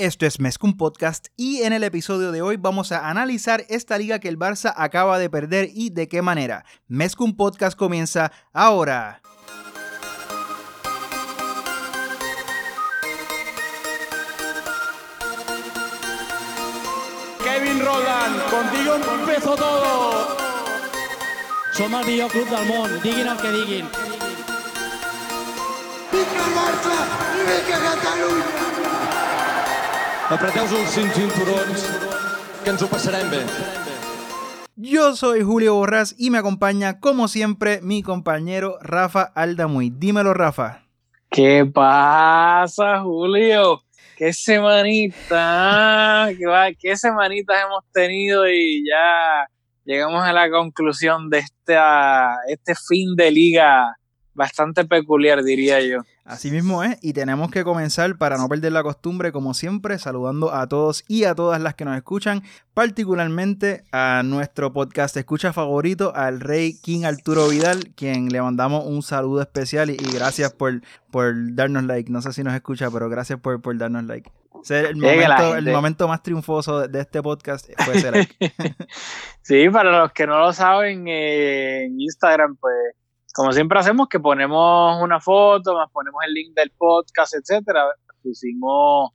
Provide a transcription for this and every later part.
Esto es Mezcum Podcast y en el episodio de hoy vamos a analizar esta liga que el Barça acaba de perder y de qué manera. Mezcum Podcast comienza ahora. Kevin Roland, contigo empezó todo. Som el millor club del món, diguin el que diguin. El Barça i vinga Catalunya! Apreteu-vos els cinc cinturons, que ens ho passarem bé. Yo soy Julio Borrás y me acompaña como siempre mi compañero Rafa Aldamuy. Dímelo Rafa. ¿Qué pasa, Julio? ¿Qué semanita? ¿Qué, va- qué semanitas hemos tenido y ya llegamos a la conclusión de esta, este fin de liga bastante peculiar, diría yo. Así mismo es, y tenemos que comenzar para no perder la costumbre, como siempre, saludando a todos y a todas las que nos escuchan, particularmente a nuestro podcast escucha favorito, al rey King Arturo Vidal, quien le mandamos un saludo especial y, y gracias por, por darnos like. No sé si nos escucha, pero gracias por, por darnos like. Es el, momento, el momento más triunfoso de, este podcast fue ese like. Sí, para los que no lo saben, eh, en Instagram, pues, como siempre hacemos, que ponemos una foto, más ponemos el link del podcast, etcétera. Pusimos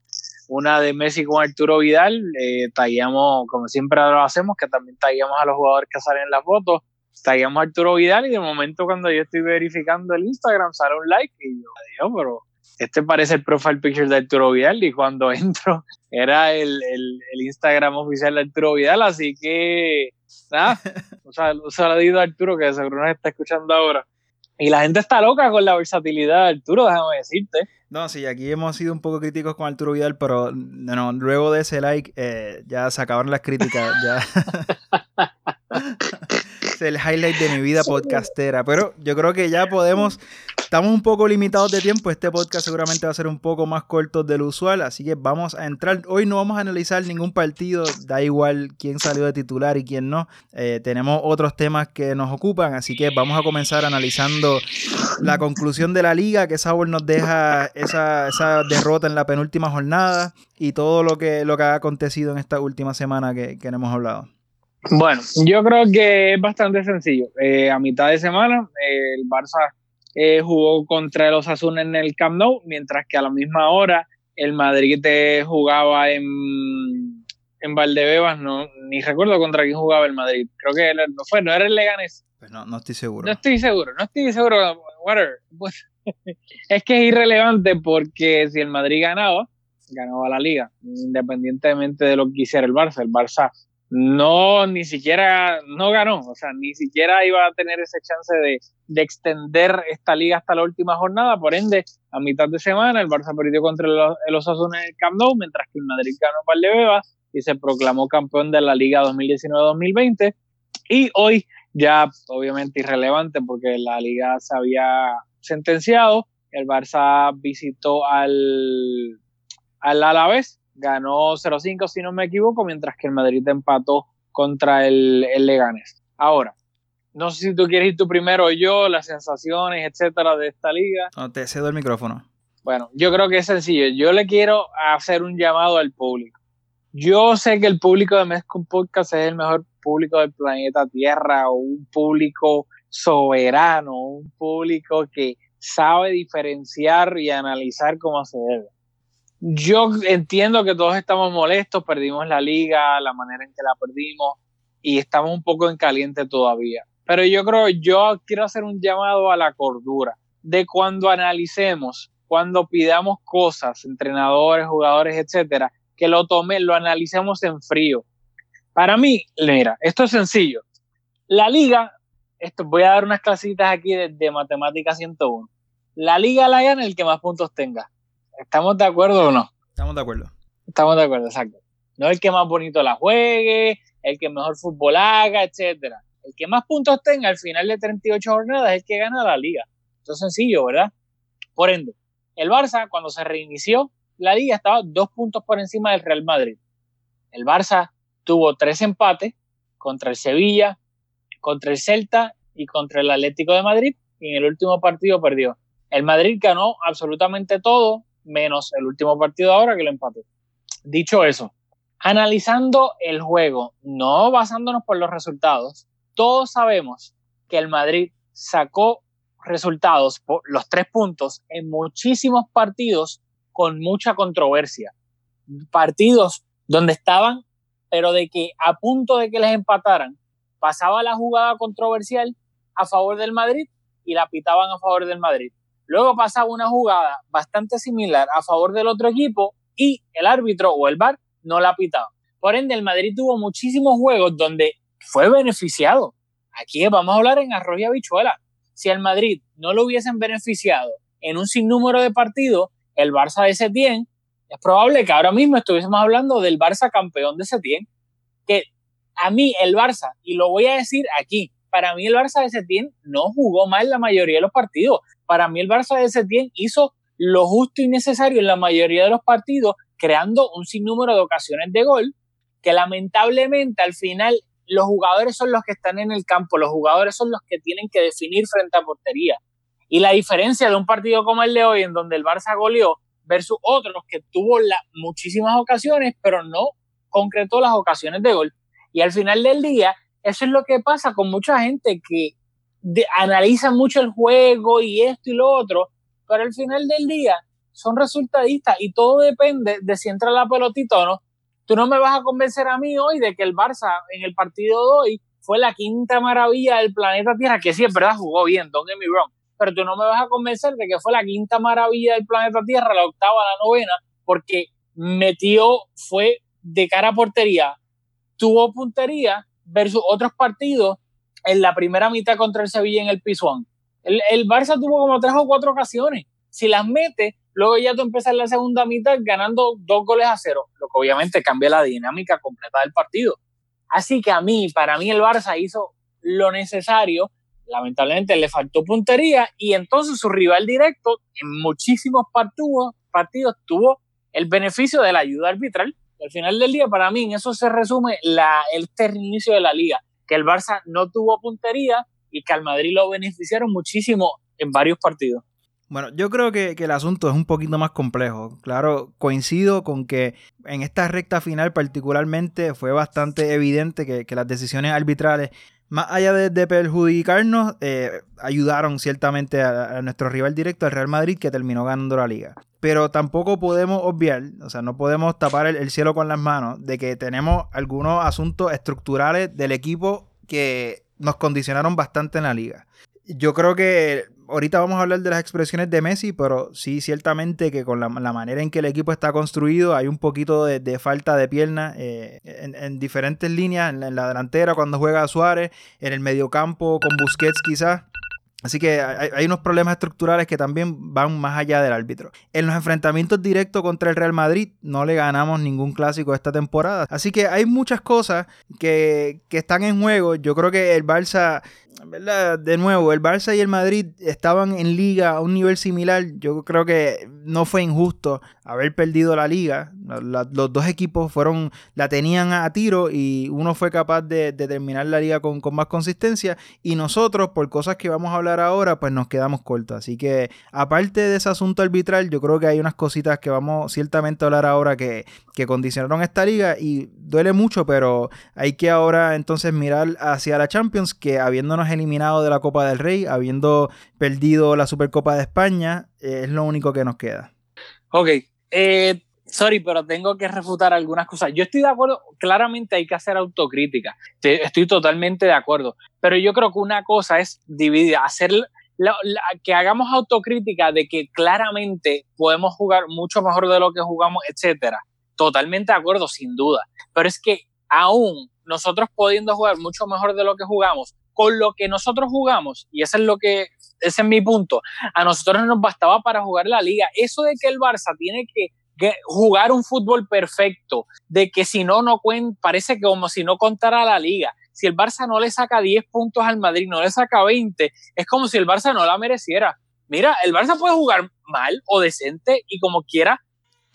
una de Messi con Arturo Vidal, eh, tagueamos, como siempre lo hacemos, que también tagueamos a los jugadores que salen en la foto, tagueamos a Arturo Vidal y de momento cuando yo estoy verificando el Instagram sale un like y yo, Dios, pero este parece el profile picture de Arturo Vidal y cuando entro era el, el, el Instagram oficial de Arturo Vidal, así que nada, o sea, un saludito a Arturo que seguro nos está escuchando ahora. Y la gente está loca con la versatilidad de Arturo, déjame decirte. No, sí, aquí hemos sido un poco críticos con Arturo Vidal, pero no, luego de ese like eh, ya se acabaron las críticas. Ya. es el highlight de mi vida podcastera. Pero yo creo que ya podemos. Estamos un poco limitados de tiempo. Este podcast seguramente va a ser un poco más corto del usual. Así que vamos a entrar. Hoy no vamos a analizar ningún partido. Da igual quién salió de titular y quién no. Eh, tenemos otros temas que nos ocupan. Así que vamos a comenzar analizando la conclusión de la liga. Que Sauer nos deja esa, esa derrota en la penúltima jornada. Y todo lo que, lo que ha acontecido en esta última semana que, que hemos hablado. Bueno, yo creo que es bastante sencillo. Eh, a mitad de semana, eh, el Barça eh, jugó contra el Osasuna en el Camp Nou, mientras que a la misma hora el Madrid eh, jugaba en, en Valdebebas, no, ni recuerdo contra quién jugaba el Madrid. Creo que era- no fue, no era el Leganés. Pues no, no estoy seguro. No estoy seguro, no estoy seguro. Whatever. Pues, es que es irrelevante porque si el Madrid ganaba, ganaba la liga, independientemente de lo que hiciera el Barça. El Barça no ni siquiera no ganó, o sea, ni siquiera iba a tener ese chance de, de extender esta liga hasta la última jornada. Por ende, a mitad de semana, el Barça perdió contra el, el Osasuna en el Camp Nou, mientras que el Madrid ganó Valdebebas y se proclamó campeón de la Liga 2019-2020. Y hoy ya obviamente irrelevante porque la liga se había sentenciado. El Barça visitó al, al Alavés, ganó 0-5 si no me equivoco, mientras que el Madrid empató contra el, el Leganés. Ahora, no sé si tú quieres ir tú primero o yo, las sensaciones, etcétera, de esta liga. No, te cedo el micrófono. Bueno, yo creo que es sencillo. Yo le quiero hacer un llamado al público. Yo sé que el público de Mezcum Podcast es el mejor público del planeta Tierra, o un público soberano, un público que sabe diferenciar y analizar cómo se debe. Yo entiendo que todos estamos molestos, perdimos la liga, la manera en que la perdimos, y estamos un poco en caliente todavía. Pero yo creo, yo quiero hacer un llamado a la cordura de cuando analicemos, cuando pidamos cosas, entrenadores, jugadores, etcétera, que lo tomen, lo analicemos en frío. Para mí, mira, esto es sencillo. La liga, esto voy a dar unas clasitas aquí de, de matemática 101. La liga la gana el que más puntos tenga. ¿Estamos de acuerdo o no? Estamos de acuerdo. Estamos de acuerdo, exacto. No el que más bonito la juegue, el que mejor fútbol haga, etcétera. El que más puntos tenga al final de 38 jornadas es el que gana la liga. Esto es sencillo, ¿verdad? Por ende, el Barça, cuando se reinició, la liga estaba dos puntos por encima del Real Madrid. El Barça tuvo tres empates contra el Sevilla, contra el Celta y contra el Atlético de Madrid y en el último partido perdió. El Madrid ganó absolutamente todo, menos el último partido ahora que lo empató. Dicho eso, analizando el juego, no basándonos por los resultados, todos sabemos que el Madrid sacó resultados, por los tres puntos, en muchísimos partidos con mucha controversia. Partidos donde estaban, pero de que a punto de que les empataran, pasaba la jugada controversial a favor del Madrid y la pitaban a favor del Madrid. Luego pasaba una jugada bastante similar a favor del otro equipo y el árbitro o el VAR no la pitaba. Por ende, el Madrid tuvo muchísimos juegos donde fue beneficiado. Aquí vamos a hablar en arroz y habichuela. Si el Madrid no lo hubiesen beneficiado en un sinnúmero de partidos, el Barça de Setién, es probable que ahora mismo estuviésemos hablando del Barça campeón de Setién. Que a mí el Barça, y lo voy a decir aquí, para mí el Barça de Setién no jugó mal la mayoría de los partidos. Para mí el Barça de Setién hizo lo justo y necesario en la mayoría de los partidos, creando un sinnúmero de ocasiones de gol, que lamentablemente al final los jugadores son los que están en el campo, los jugadores son los que tienen que definir frente a portería. Y la diferencia de un partido como el de hoy, en donde el Barça goleó, versus otros que tuvo muchísimas ocasiones, pero no concretó las ocasiones de gol. Y al final del día, eso es lo que pasa con mucha gente que analiza mucho el juego y esto y lo otro, pero al final del día son resultadistas y todo depende de si entra la pelotita o no. Tú no me vas a convencer a mí hoy de que el Barça en el partido de hoy fue la quinta maravilla del planeta Tierra, que sí, es verdad, jugó bien, don't get me pero tú no me vas a convencer de que fue la quinta maravilla del planeta Tierra, la octava, la novena, porque metió, fue de cara a portería, tuvo puntería versus otros partidos en la primera mitad contra el Sevilla en el Pisuán. El, el Barça tuvo como tres o cuatro ocasiones. Si las mete, luego ya tú empiezas la segunda mitad ganando dos goles a cero, lo que obviamente cambia la dinámica completa del partido. Así que a mí, para mí el Barça hizo lo necesario, lamentablemente le faltó puntería y entonces su rival directo en muchísimos partidos, partidos tuvo el beneficio de la ayuda arbitral al final del día, para mí, en eso se resume la, inicio de la liga, que el Barça no tuvo puntería y que al Madrid lo beneficiaron muchísimo en varios partidos. Bueno, yo creo que, el asunto es un poquito más complejo. Claro, coincido con que en esta recta final particularmente fue bastante evidente que, las decisiones arbitrales más allá de, perjudicarnos, eh, ayudaron ciertamente a, nuestro rival directo, al Real Madrid, que terminó ganando la liga. Pero tampoco podemos obviar, o sea, no podemos tapar el, cielo con las manos de que tenemos algunos asuntos estructurales del equipo que nos condicionaron bastante en la liga. Yo creo que ahorita vamos a hablar de las expresiones de Messi, pero sí, ciertamente que con la, manera en que el equipo está construido hay un poquito de, falta de pierna eh, en, diferentes líneas, en la, delantera cuando juega Suárez, en el mediocampo con Busquets quizás. Así que hay, unos problemas estructurales que también van más allá del árbitro. En los enfrentamientos directos contra el Real Madrid no le ganamos ningún clásico esta temporada. Así que hay muchas cosas que, que están en juego. Yo creo que el Barça ¿verdad? De nuevo, el Barça y el Madrid estaban en liga a un nivel similar. Yo creo que no fue injusto haber perdido la liga. los dos equipos fueron, la tenían a tiro y uno fue capaz de, terminar la liga con, más consistencia. Y nosotros, por cosas que vamos a hablar ahora, pues nos quedamos cortos. Así que, aparte de ese asunto arbitral, yo creo que hay unas cositas que vamos ciertamente a hablar ahora que, que condicionaron esta liga. Y duele mucho, pero hay que ahora entonces mirar hacia la Champions, que habiéndonos eliminado de la Copa del Rey, habiendo perdido la Supercopa de España, eh, es lo único que nos queda. Ok, eh, sorry, pero tengo que refutar algunas cosas. Yo estoy de acuerdo, claramente hay que hacer autocrítica, estoy totalmente de acuerdo, pero yo creo que una cosa es dividir, hacer que hagamos autocrítica de que claramente podemos jugar mucho mejor de lo que jugamos, etcétera. Totalmente de acuerdo, sin duda. Pero es que aún nosotros pudiendo jugar mucho mejor de lo que jugamos, con lo que nosotros jugamos, y ese es lo que, ese es mi punto, a nosotros no nos bastaba para jugar la liga. Eso de que el Barça tiene que, jugar un fútbol perfecto, de que si no, no cuenta, parece que como si no contara la liga. Si el Barça no le saca 10 puntos al Madrid, no le saca 20, es como si el Barça no la mereciera. Mira, el Barça puede jugar mal o decente y como quiera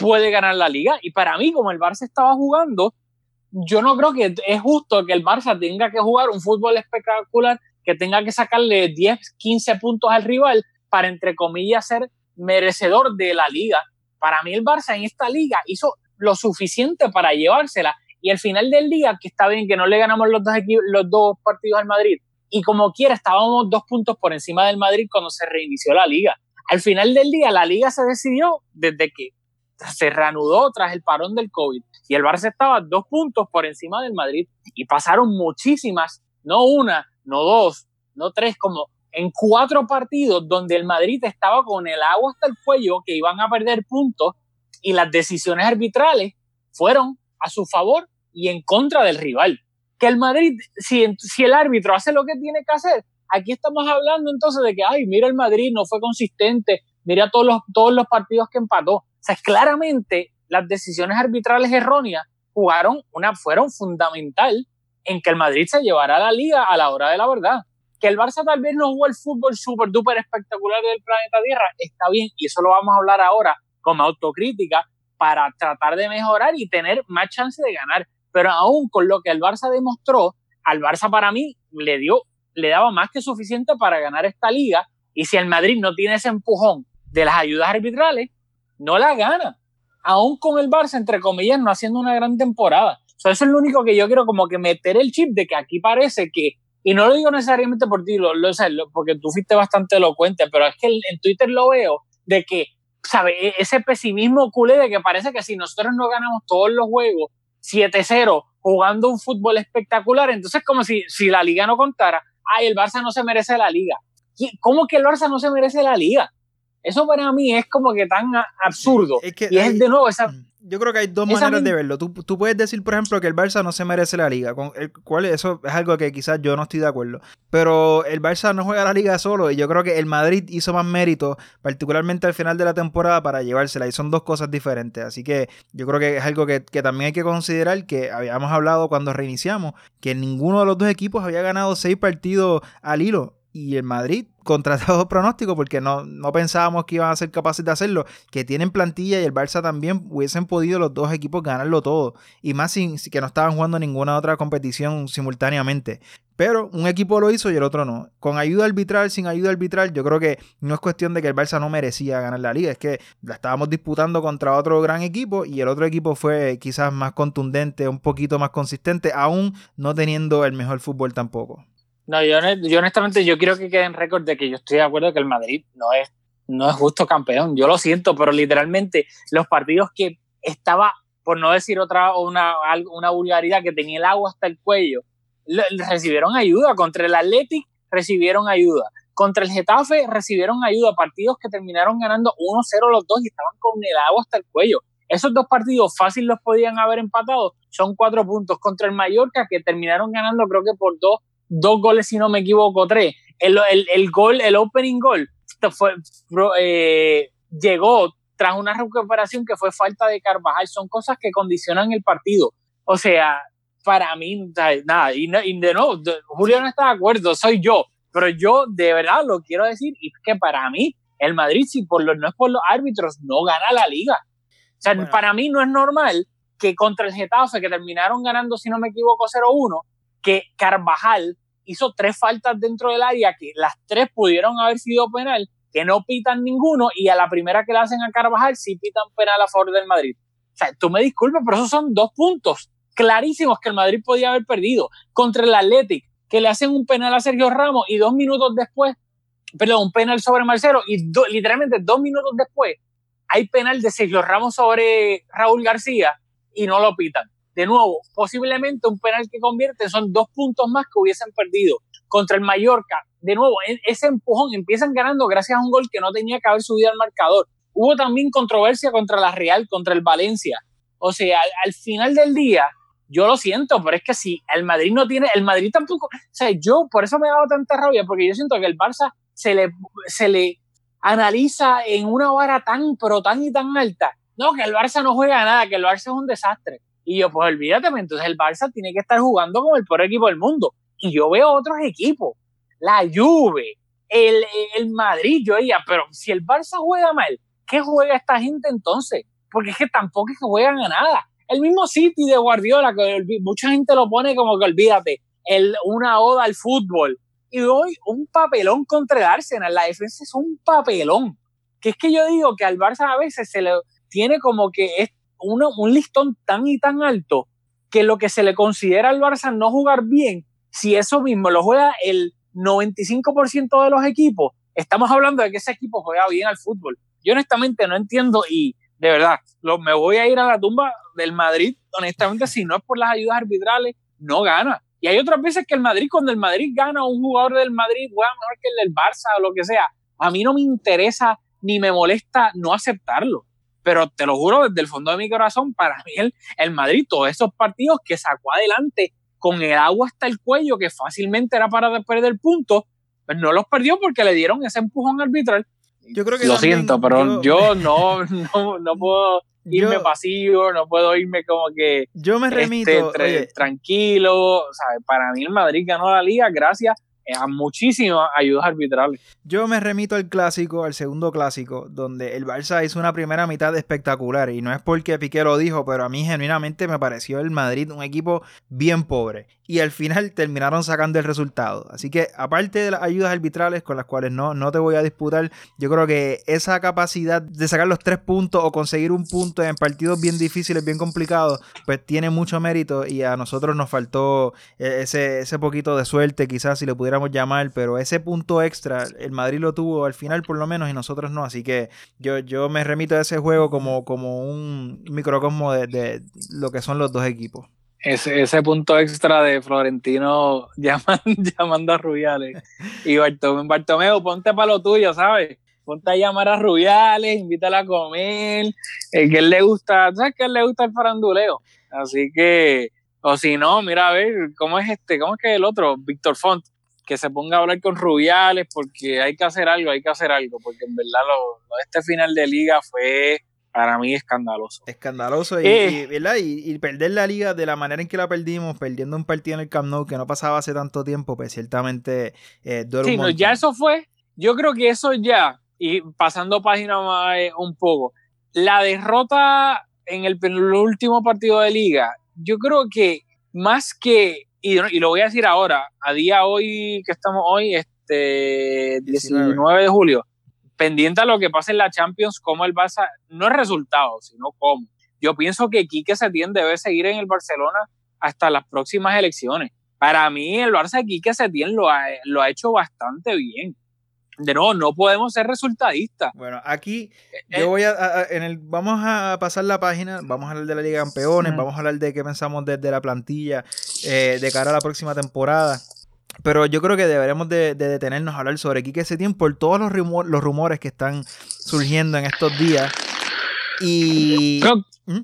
puede ganar la liga. Y para mí, como el Barça estaba jugando, yo no creo que es justo que el Barça tenga que jugar un fútbol espectacular, que tenga que sacarle 10, 15 puntos al rival para, entre comillas, ser merecedor de la liga. Para mí el Barça en esta liga hizo lo suficiente para llevársela. Y al final del día, que está bien que no le ganamos los dos, los dos partidos al Madrid, y como quiera, estábamos dos puntos por encima del Madrid cuando se reinició la liga. Al final del día, la liga se decidió desde que se reanudó tras el parón del COVID y el Barça estaba dos puntos por encima del Madrid y pasaron muchísimas, no una, no dos, no tres, como en cuatro partidos donde el Madrid estaba con el agua hasta el cuello, que iban a perder puntos y las decisiones arbitrales fueron a su favor y en contra del rival. Que el Madrid, si, si el árbitro hace lo que tiene que hacer, aquí estamos hablando entonces de que, ay, mira el Madrid, no fue consistente, mira todos los, todos los partidos que empató. O sea, claramente las decisiones arbitrales erróneas jugaron una, fueron fundamental en que el Madrid se llevara a la liga a la hora de la verdad. Que el Barça tal vez no jugó el fútbol súper duper espectacular del planeta Tierra, está bien, y eso lo vamos a hablar ahora como autocrítica para tratar de mejorar y tener más chance de ganar. Pero aún con lo que el Barça demostró, al Barça para mí le dio, le daba más que suficiente para ganar esta liga. Y si el Madrid no tiene ese empujón de las ayudas arbitrales, no la gana. Aún con el Barça, entre comillas, no haciendo una gran temporada. eso es lo único que yo quiero como que meter el chip de que aquí parece que, y no lo digo necesariamente por ti, lo, lo, porque tú fuiste bastante elocuente, pero es que en Twitter lo veo de que, ¿sabes? E, ese pesimismo culé de que parece que si nosotros no ganamos todos los juegos 7-0 jugando un fútbol espectacular, entonces como si, si la liga no contara, ay, el Barça no se merece la liga. ¿Cómo que el Barça no se merece la liga? Eso para mí es como que tan absurdo. y es de nuevo esa... Mm. Yo creo que hay dos maneras de verlo. Tú, tú, puedes decir, por ejemplo, que el Barça no se merece la liga. Con el cual eso es algo que quizás yo no estoy de acuerdo. Pero el Barça no juega la liga solo. Y yo creo que el Madrid hizo más mérito, particularmente al final de la temporada, para llevársela. Y son dos cosas diferentes. Así que yo creo que es algo que, que también hay que considerar. Que habíamos hablado cuando reiniciamos. Que ninguno de los dos equipos había ganado seis partidos al hilo y el Madrid contra todo pronóstico porque no, no pensábamos que iban a ser capaces de hacerlo, que tienen plantilla y el Barça también hubiesen podido los dos equipos ganarlo todo y más sin, que no estaban jugando ninguna otra competición simultáneamente. Pero un equipo lo hizo y el otro no. Con ayuda arbitral, sin ayuda arbitral, yo creo que no es cuestión de que el Barça no merecía ganar la liga, es que la estábamos disputando contra otro gran equipo y el otro equipo fue quizás más contundente, un poquito más consistente, aún no teniendo el mejor fútbol tampoco. No, yo, honestamente yo quiero que quede en récord de que yo estoy de acuerdo que el Madrid no es, no es justo campeón. Yo lo siento, pero literalmente los partidos que estaba, por no decir otra una, una vulgaridad, que tenía el agua hasta el cuello, recibieron ayuda. Contra el Athletic recibieron ayuda. Contra el Getafe recibieron ayuda. Partidos que terminaron ganando 1-0 los dos y estaban con el agua hasta el cuello. Esos dos partidos fácil los podían haber empatado. Son cuatro puntos. Contra el Mallorca, que terminaron ganando creo que por dos dos goles, si no me equivoco, tres. El, el, gol, el opening goal, fue, eh, llegó tras una recuperación que fue falta de Carvajal. Son cosas que condicionan el partido. O sea, para mí, nada, y, de nuevo, Julio no está de acuerdo, soy yo, pero yo de verdad lo quiero decir, y es que para mí, el Madrid, si por no es por los árbitros, no gana la liga. O sea, para mí no es normal que contra el Getafe, que terminaron ganando, si no me equivoco, 0-1, que Carvajal hizo tres faltas dentro del área que las tres pudieron haber sido penal, que no pitan ninguno y a la primera que le hacen a Carvajal sí pitan penal a favor del Madrid. O sea, tú me disculpas, pero esos son dos puntos clarísimos que el Madrid podía haber perdido contra el Athletic, que le hacen un penal a Sergio Ramos y dos minutos después, perdón, un penal sobre Marcelo y literalmente dos minutos después hay penal de Sergio Ramos sobre Raúl García y no lo pitan de nuevo, posiblemente un penal que convierte son dos puntos más que hubiesen perdido contra el Mallorca. De nuevo, e-, ese empujón empiezan ganando gracias a un gol que no tenía que haber subido al marcador. Hubo también controversia contra la Real, contra el Valencia. O sea, al, final del día, yo lo siento, pero es que si el Madrid no tiene, el Madrid tampoco, o sea, yo por eso me he dado tanta rabia, porque yo siento que el Barça se le, se le analiza en una vara tan, pero tan y tan alta. No, que el Barça no juega nada, que el Barça es un desastre. Y yo, pues olvídate, pues, entonces el Barça tiene que estar jugando como el peor equipo del mundo. Y yo veo otros equipos, la Juve, el, el Madrid, yo diría, pero si el Barça juega mal, ¿qué juega esta gente entonces? Porque es que tampoco es que juegan a nada. El mismo City de Guardiola, que mucha gente lo pone como que olvídate, el, una oda al fútbol. Y hoy un papelón contra el Arsenal. La defensa es un papelón. Que es que yo digo que al Barça a veces se le tiene como que un listón tan y tan alto que lo que se le considera al Barça no jugar bien, si eso mismo lo juega el 95% de los equipos, estamos hablando de que ese equipo juega bien al fútbol. Yo honestamente no entiendo y de verdad, lo, me voy a ir a la tumba del Madrid, honestamente, si no es por las ayudas arbitrales, no gana. Y hay otras veces que el Madrid, cuando el Madrid gana, un jugador del Madrid juega mejor que el del Barça o lo que sea. A mí no me interesa ni me molesta no aceptarlo. Pero te lo juro desde el fondo de mi corazón, para mí el, el Madrid, todos esos partidos que sacó adelante con el agua hasta el cuello, que fácilmente era para perder puntos, pues no los perdió porque le dieron ese empujón arbitral. Yo creo que Lo también siento, pero yo, no, no, no puedo irme Yo- pasivo, no puedo irme como que Yo me remito. este, tra- oye, tranquilo. ¿sabes? Para mí el Madrid ganó la liga gracias a muchísimas ayudas arbitrales. Yo me remito al clásico, al segundo clásico, donde el Barça hizo una primera mitad espectacular. Y no es porque Piqué lo dijo, pero a mí genuinamente me pareció el Madrid un equipo bien pobre. Y al final terminaron sacando el resultado. Así que, aparte de las ayudas arbitrales con las cuales no, no te voy a disputar, yo creo que esa capacidad de sacar los tres puntos o conseguir un punto en partidos bien difíciles, bien complicados, pues tiene mucho mérito. Y a nosotros nos faltó eh, ese, ese poquito de suerte, quizás si le pudiéramos llamar, pero ese punto extra, el Madrid lo tuvo al final por lo menos y nosotros no, así que yo, yo me remito a ese juego como, como un microcosmo de, lo que son los dos equipos. Ese, ese punto extra de Florentino llaman- llamando a Rubiales. Y Bartomeu, Bartomeu, ponte para lo tuyo, ¿sabes? Ponte a llamar a Rubiales, invítala a comer. eh, que él le gusta, ¿sabes que él le gusta el faranduleo? Así que, o si no, mira a ver, ¿cómo es este? ¿Cómo es que el otro? Víctor Font, que se ponga a hablar con Rubiales porque hay que hacer algo, hay que hacer algo, porque en verdad lo, lo de este final de liga fue para mí escandaloso. Escandaloso y, Eh. y, ¿verdad? Y- y perder la liga de la manera en que la perdimos, perdiendo un partido en el Camp Nou que no pasaba hace tanto tiempo, pues ciertamente eh, duele Sí, no, ya eso fue, yo creo que eso ya, y pasando página más eh, un poco, la derrota en el penúltimo partido de liga, yo creo que más que, y, y lo voy a decir ahora, a día hoy que estamos hoy, este 19, 19. de julio, pendiente a lo que pase en la Champions, como el Barça, no es resultado, sino cómo. Yo pienso que Quique Setién debe seguir en el Barcelona hasta las próximas elecciones. Para mí, el Barça de Quique Setién lo ha, lo ha hecho bastante bien. De nuevo, no podemos ser resultadistas. Bueno, aquí Eh, yo voy a, en el, vamos a pasar la página, vamos a hablar de la Liga de Campeones, vamos a hablar de qué pensamos desde la plantilla eh, de cara a la próxima temporada. Pero yo creo que deberemos de, de detenernos a hablar sobre Quique Setién por todos los, rumor- los rumores que están surgiendo en estos días. Y... Creo, ¿Mm?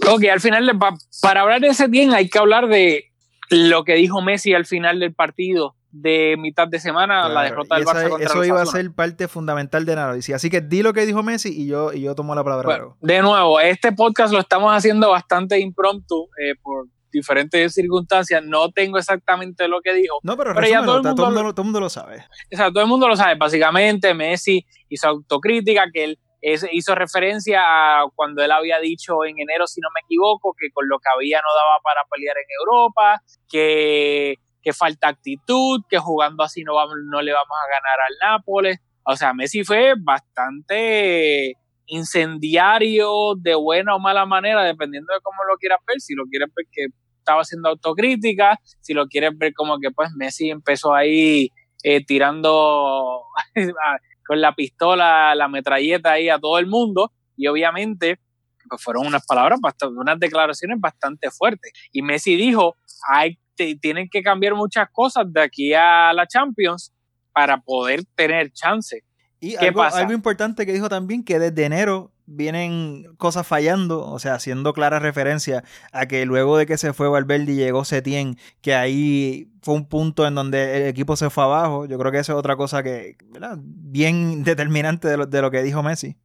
creo que al final, pa- para hablar de Setién, hay que hablar de lo que dijo Messi al final del partido de mitad de semana, la derrota del esa- Barça contra eso el iba a ser parte fundamental del análisis. Así que di lo que dijo Messi y yo, y yo tomo la palabra. Bueno, de nuevo, este podcast lo estamos haciendo bastante impromptu eh, por diferentes circunstancias. No tengo exactamente lo que dijo. No, pero, pero ya todo el mundo todo el lo- mundo lo- todo el mundo lo sabe. O sea, todo el mundo lo sabe. Básicamente, Messi hizo autocrítica, que él es- hizo referencia a cuando él había dicho en enero, si no me equivoco, que con lo que había no daba para pelear en Europa, que, que falta actitud, que jugando así no, vamos, no le vamos a ganar al Nápoles. O sea, Messi fue bastante incendiario de buena o mala manera, dependiendo de cómo lo quieras ver. Si lo quieres ver que estaba haciendo autocrítica, si lo quieres ver como que pues Messi empezó ahí eh, tirando con la pistola, la metralleta ahí a todo el mundo y obviamente pues fueron unas palabras, unas declaraciones bastante fuertes. Y Messi dijo, hay, tienen que cambiar muchas cosas de aquí a la Champions para poder tener chance. Y ¿Qué algo, pasa? algo importante que dijo también, que desde enero vienen cosas fallando, o sea, haciendo clara referencia a que luego de que se fue Valverde y llegó Setién, que ahí fue un punto en donde el equipo se fue abajo. Yo creo que eso es otra cosa que, ¿verdad? Bien determinante de lo, de lo que dijo Messi.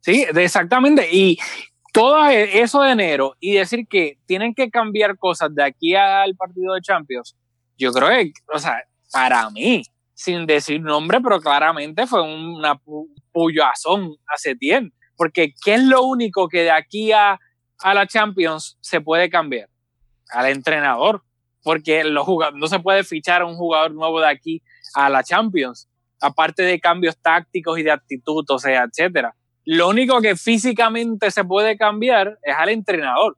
Sí, exactamente. Y todo e- eso de enero y decir que tienen que cambiar cosas de aquí al partido de Champions, yo creo que, o sea, para mí, sin decir nombre, pero claramente fue una pu- puyazón a Setién. Porque, ¿qué es lo único que de aquí a, a la Champions se puede cambiar? Al entrenador. Porque los no se puede fichar a un jugador nuevo de aquí a la Champions. Aparte de cambios tácticos y de actitud, o sea, etcétera. Lo único que físicamente se puede cambiar es al entrenador.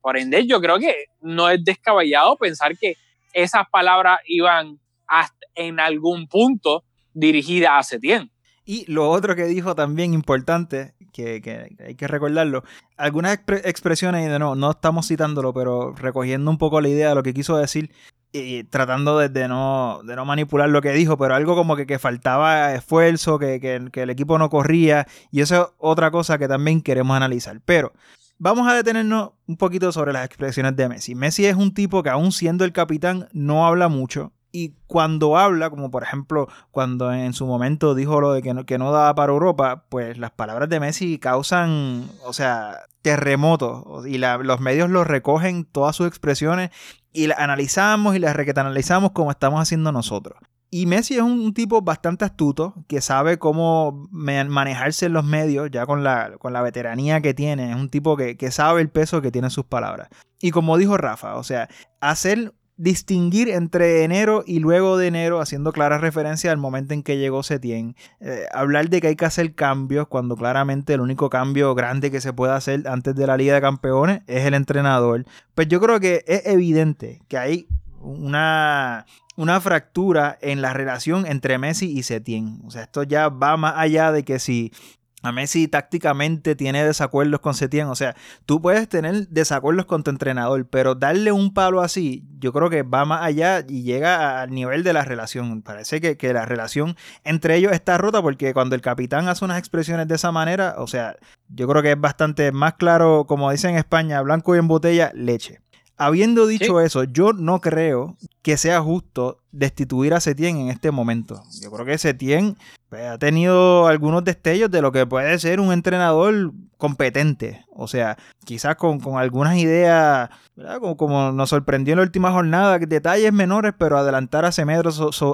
Por ende, yo creo que no es descabellado pensar que esas palabras iban hasta en algún punto dirigidas a Setién. Y lo otro que dijo también importante, que, hay que recordarlo, algunas expresiones, y de no, no estamos citándolo, pero recogiendo un poco la idea de lo que quiso decir, y tratando de, no, de no manipular lo que dijo, pero algo como que, que faltaba esfuerzo, que, que, el equipo no corría, y eso es otra cosa que también queremos analizar. Pero vamos a detenernos un poquito sobre las expresiones de Messi. Messi es un tipo que aún siendo el capitán no habla mucho, y cuando habla, como por ejemplo cuando en su momento dijo lo de que no, que no daba para Europa, pues las palabras de Messi causan, o sea, terremotos y los medios lo recogen todas sus expresiones y las analizamos y las requetanalizamos como estamos haciendo nosotros. Y Messi es un, tipo bastante astuto que sabe cómo manejarse en los medios, ya con la, con la veteranía que tiene. Es un tipo que, que sabe el peso que tienen sus palabras. Y como dijo Rafa, o sea, hacer distinguir entre enero y luego de enero, haciendo clara referencia al momento en que llegó Setien. Eh, hablar de que hay que hacer cambios cuando claramente el único cambio grande que se puede hacer antes de la Liga de Campeones es el entrenador. Pues yo creo que es evidente que hay una, una fractura en la relación entre Messi y Setien. O sea, esto ya va más allá de que si a Messi tácticamente tiene desacuerdos con Setién. O sea, tú puedes tener desacuerdos con tu entrenador, pero darle un palo así, yo creo que va más allá y llega al nivel de la relación. Parece que, que la relación entre ellos está rota porque cuando el capitán hace unas expresiones de esa manera, o sea, yo creo que es bastante más claro, como dicen en España, blanco y en botella, leche. Habiendo dicho eso, yo no creo que sea justo destituir a Setien en este momento. Yo creo que Setien pues, ha tenido algunos destellos de lo que puede ser un entrenador competente. O sea, quizás con, algunas ideas, Como, nos sorprendió en la última jornada, detalles menores, pero adelantar a Semedo,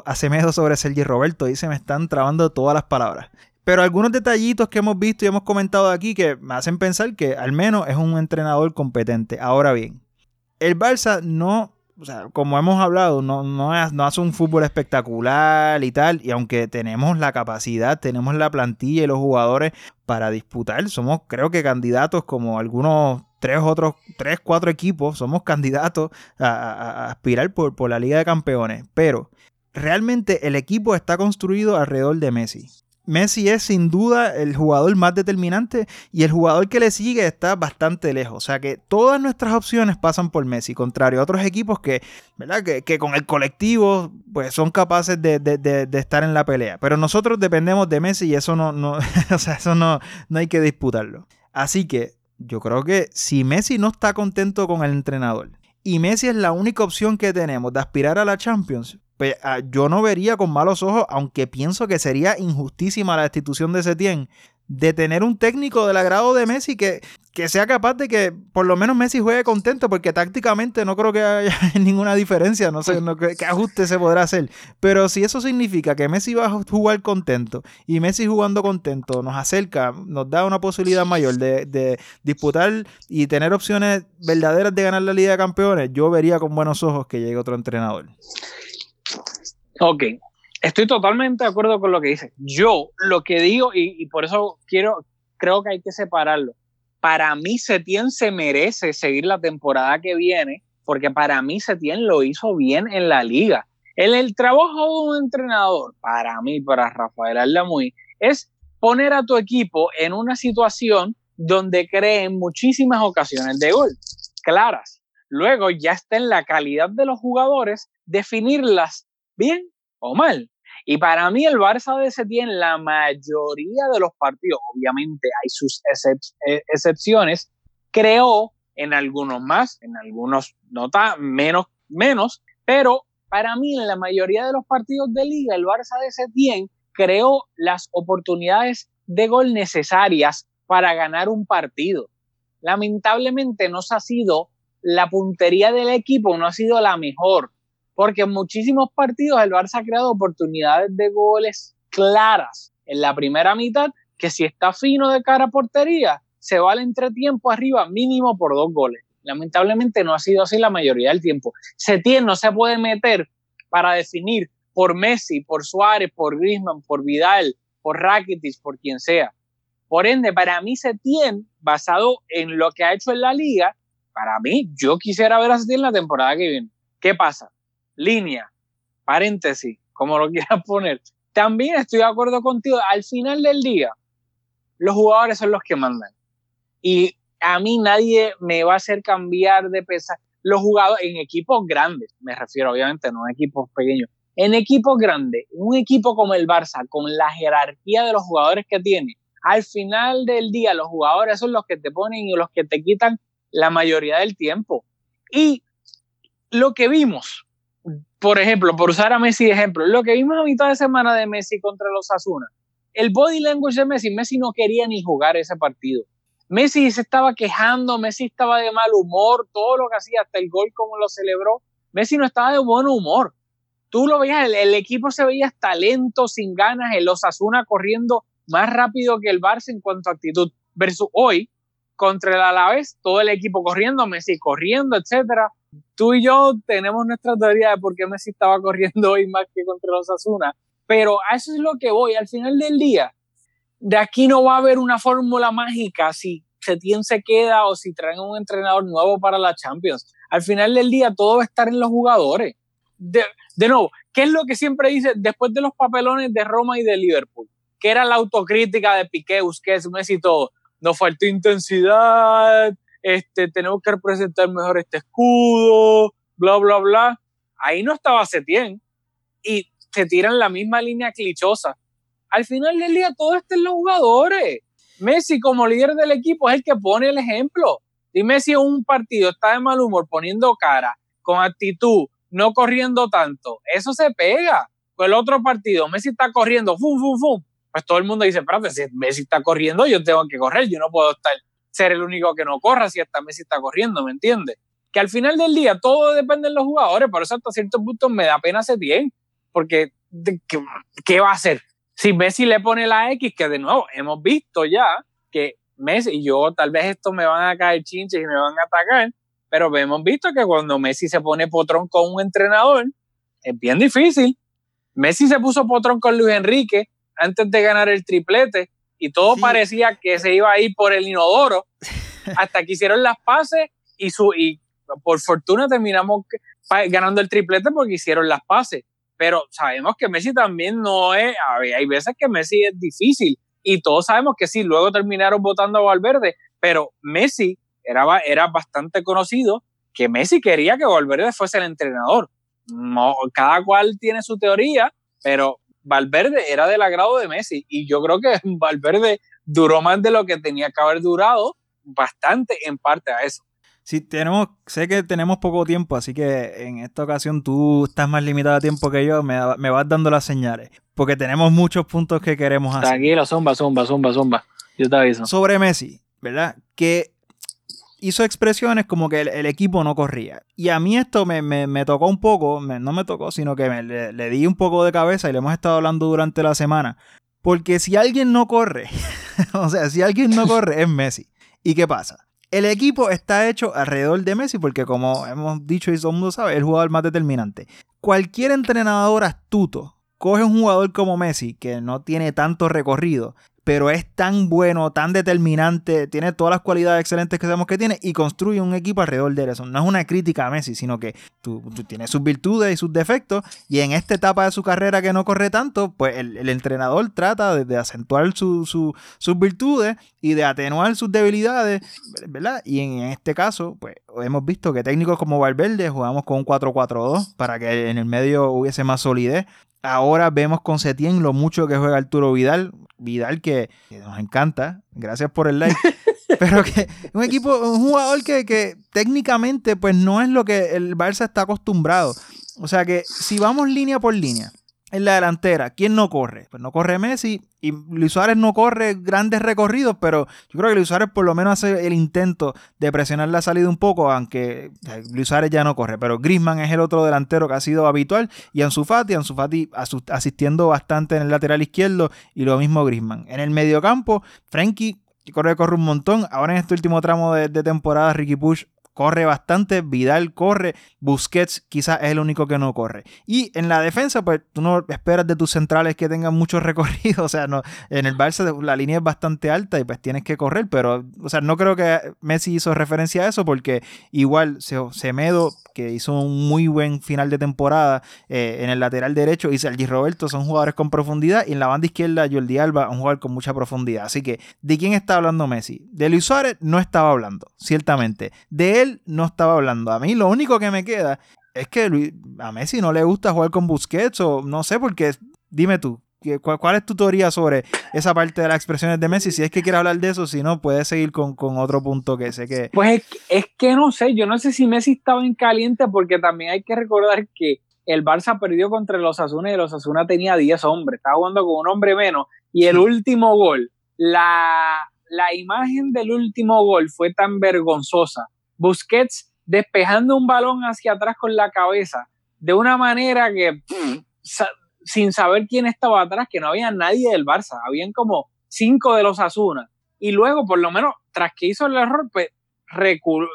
a Semedo sobre Sergi Roberto, y se me están trabando todas las palabras. Pero algunos detallitos que hemos visto y hemos comentado aquí que me hacen pensar que al menos es un entrenador competente. Ahora bien, el Barça no, o sea, como hemos hablado, no, no, hace un fútbol espectacular y tal. Y aunque tenemos la capacidad, tenemos la plantilla y los jugadores para disputar, somos creo que candidatos como algunos tres otros, tres, cuatro equipos, somos candidatos a, aspirar por, por la Liga de Campeones. Pero realmente el equipo está construido alrededor de Messi. Messi es sin duda el jugador más determinante y el jugador que le sigue está bastante lejos. O sea que todas nuestras opciones pasan por Messi, contrario a otros equipos que, ¿verdad? que, con el colectivo pues, son capaces de, estar en la pelea. Pero nosotros dependemos de Messi y eso no, no, o sea, eso no, no hay que disputarlo. Así que yo creo que si Messi no está contento con el entrenador y Messi es la única opción que tenemos de aspirar a la Champions, pues, ah, yo no vería con malos ojos, aunque pienso que sería injustísima la destitución de Setien, de tener un técnico del agrado de Messi que, que sea capaz de que por lo menos Messi juegue contento, porque tácticamente no creo que haya ninguna diferencia, no sé qué, ajuste se podrá hacer. Pero si eso significa que Messi va a jugar contento y Messi jugando contento nos acerca, nos da una posibilidad mayor de disputar y tener opciones verdaderas de ganar la Liga de Campeones, yo vería con buenos ojos que llegue otro entrenador. Ok, estoy totalmente de acuerdo con lo que dice. Yo lo que digo, y, por eso quiero, creo que hay que separarlo. Para mí Setien se merece seguir la temporada que viene, porque para mí Setien lo hizo bien en la liga. El, el trabajo de un entrenador, para mí, para Rafael Aldamuy, es poner a tu equipo en una situación donde creen muchísimas ocasiones de gol, claras. Luego ya está en la calidad de los jugadores definirlas bien o mal. Y para mí el Barça de Setién, la mayoría de los partidos, obviamente hay sus eh, excepciones, creó en algunos más, en algunos nota menos, menos, pero para mí en la mayoría de los partidos de liga, el Barça de Setién creó las oportunidades de gol necesarias para ganar un partido. Lamentablemente no se ha sido la puntería del equipo, no ha sido la mejor porque en muchísimos partidos el Barça ha creado oportunidades de goles claras en la primera mitad, que si está fino de cara a portería, se va al entretiempo arriba mínimo por dos goles. Lamentablemente no ha sido así la mayoría del tiempo. Setién no se puede meter para definir por Messi, por Suárez, por Griezmann, por Vidal, por Rakitic, por quien sea. Por ende, para mí Setien, basado en lo que ha hecho en la liga, para mí, yo quisiera ver a Setien la temporada que viene. ¿Qué pasa? Línea, paréntesis, como lo quieras poner. También estoy de acuerdo contigo, al final del día, los jugadores son los que mandan. Y a mí nadie me va a hacer cambiar de pesar. Los jugadores en equipos grandes, me refiero obviamente, no en equipos pequeños, en equipos grandes, un equipo como el Barça, con la jerarquía de los jugadores que tiene, al final del día los jugadores son los que te ponen y los que te quitan la mayoría del tiempo. Y lo que vimos, por ejemplo, por usar a Messi de ejemplo, lo que vimos a mitad de semana de Messi contra los Asuna, el body language de Messi, Messi no quería ni jugar ese partido. Messi se estaba quejando, Messi estaba de mal humor, todo lo que hacía, hasta el gol como lo celebró, Messi no estaba de buen humor tú lo veías, el, equipo se veía hasta lento, sin ganas, el Osasuna corriendo más rápido que el Barça en cuanto a actitud, versus hoy, contra el Alavés, todo el equipo corriendo, Messi corriendo, etcétera. Tú y yo tenemos nuestra teoría de por qué Messi estaba corriendo hoy más que contra los Osasuna, pero a eso es lo que voy, al final del día, de aquí no va a haber una fórmula mágica si Setién se queda o si traen un entrenador nuevo para la Champions. Al final del día todo va a estar en los jugadores de, nuevo, ¿qué es lo que siempre dice después de los papelones de Roma y de Liverpool? Que era la autocrítica de Piqué, Busquets, Messi y todo. Nos faltó intensidad, este, tenemos que representar mejor este escudo, bla, bla, bla. Ahí no estaba Setien. Y se tiran la misma línea clichosa. Al final del día, todo está en los jugadores. Messi, como líder del equipo, es el que pone el ejemplo. Messi en un partido está de mal humor, poniendo cara, con actitud, no corriendo tanto. Eso se pega. Con el otro partido, Messi está corriendo, fum, fum, fum. Pues todo el mundo dice, espérate, si Messi está corriendo, yo tengo que correr, yo no puedo estar, ser el único que no corra si hasta Messi está corriendo, ¿me entiendes? Que al final del día todo depende de los jugadores, por eso hasta cierto punto me da pena ese bien, porque ¿qué, ¿qué va a hacer? Si Messi le pone la X, que de nuevo hemos visto ya que Messi, y yo tal vez esto me van a caer chinches y me van a atacar, pero hemos visto que cuando Messi se pone potrón con un entrenador, es bien difícil. Messi se puso potrón con Luis Enrique antes de ganar el triplete y todo parecía que se iba a ir por el inodoro hasta que hicieron las pases y, su, y por fortuna terminamos ganando el triplete porque hicieron las pases. Pero sabemos que Messi también no es, hay veces que Messi es difícil y todos sabemos que sí, luego terminaron votando a Valverde, pero Messi era, era bastante conocido que Messi quería que Valverde fuese el entrenador. No, cada cual tiene su teoría, pero Valverde era del agrado de Messi y yo creo que Valverde duró más de lo que tenía que haber durado, bastante en parte a eso. Sí, tenemos, sé que tenemos poco tiempo, así que en esta ocasión tú estás más limitado a tiempo que yo, me, me vas dando las señales, porque tenemos muchos puntos que queremos hacer. Tranquilo, zumba, zumba, zumba, zumba. Yo te aviso. Sobre Messi, ¿verdad? Que hizo expresiones como que el, equipo no corría. Y a mí esto me, tocó un poco, no me tocó, sino que le, di un poco de cabeza y le hemos estado hablando durante la semana. Porque si alguien no corre, o sea, si alguien no corre es Messi. ¿Y qué pasa? El equipo está hecho alrededor de Messi porque como hemos dicho y todo el mundo sabe, es el jugador más determinante. Cualquier entrenador astuto coge un jugador como Messi, que no tiene tanto recorrido, pero es tan bueno, tan determinante, tiene todas las cualidades excelentes que sabemos que tiene y construye un equipo alrededor de eso. No es una crítica a Messi, sino que tú, tienes sus virtudes y sus defectos y en esta etapa de su carrera que no corre tanto, pues el, entrenador trata de, acentuar sus virtudes y de atenuar sus debilidades, ¿verdad? Y en, este caso, pues hemos visto que técnicos como Valverde jugamos con un 4-4-2 para que en el medio hubiese más solidez. Ahora vemos con Setién lo mucho que juega Arturo Vidal. Vidal que, nos encanta. Gracias por el like. pero que un equipo, un jugador que, que, técnicamente pues no es lo que el Barça está acostumbrado. O sea que si vamos línea por línea, en la delantera, ¿quién no corre? Pues no corre Messi y Luis Suárez no corre grandes recorridos, pero yo creo que Luis Suárez por lo menos hace el intento de presionar la salida un poco, aunque Luis Suárez ya no corre, pero Grisman es el otro delantero que ha sido habitual y Ansu Fati, Ansu Fati asistiendo bastante en el lateral izquierdo y lo mismo Grisman. En el mediocampo, Frenkie corre, corre un montón. Ahora en este último tramo de, de temporada, Ricky Push corre bastante, Vidal corre, Busquets quizás es el único que no corre. Y en la defensa, pues tú no esperas de tus centrales que tengan mucho recorrido, o sea, no, en el Barça la línea es bastante alta y pues tienes que correr, pero, o sea, no creo que Messi hizo referencia a eso porque igual Semedo, que hizo un muy buen final de temporada eh, en el lateral derecho, y Sergi Roberto son jugadores con profundidad y en la banda izquierda Jordi Alba, un jugador con mucha profundidad. Así que, ¿de quién está hablando Messi? De Luis Suárez no estaba hablando, ciertamente. De él no estaba hablando. A mí lo único que me queda es que a Messi no le gusta jugar con Busquets o no sé, porque dime tú, ¿Cuál, es tu teoría sobre esa parte de las expresiones de Messi? Si es que quieres hablar de eso, si no, puedes seguir con, otro punto que sé que... Pues es, que no sé, yo no sé si Messi estaba en caliente porque también hay que recordar que el Barça perdió contra los Asuna y los Asuna tenía 10 hombres, estaba jugando con un hombre menos y el último gol, la, la imagen del último gol fue tan vergonzosa. Busquets despejando un balón hacia atrás con la cabeza de una manera que sin saber quién estaba atrás, que no había nadie del Barça, habían como cinco de los Asuna. Y luego, por lo menos, tras que hizo el error, pues,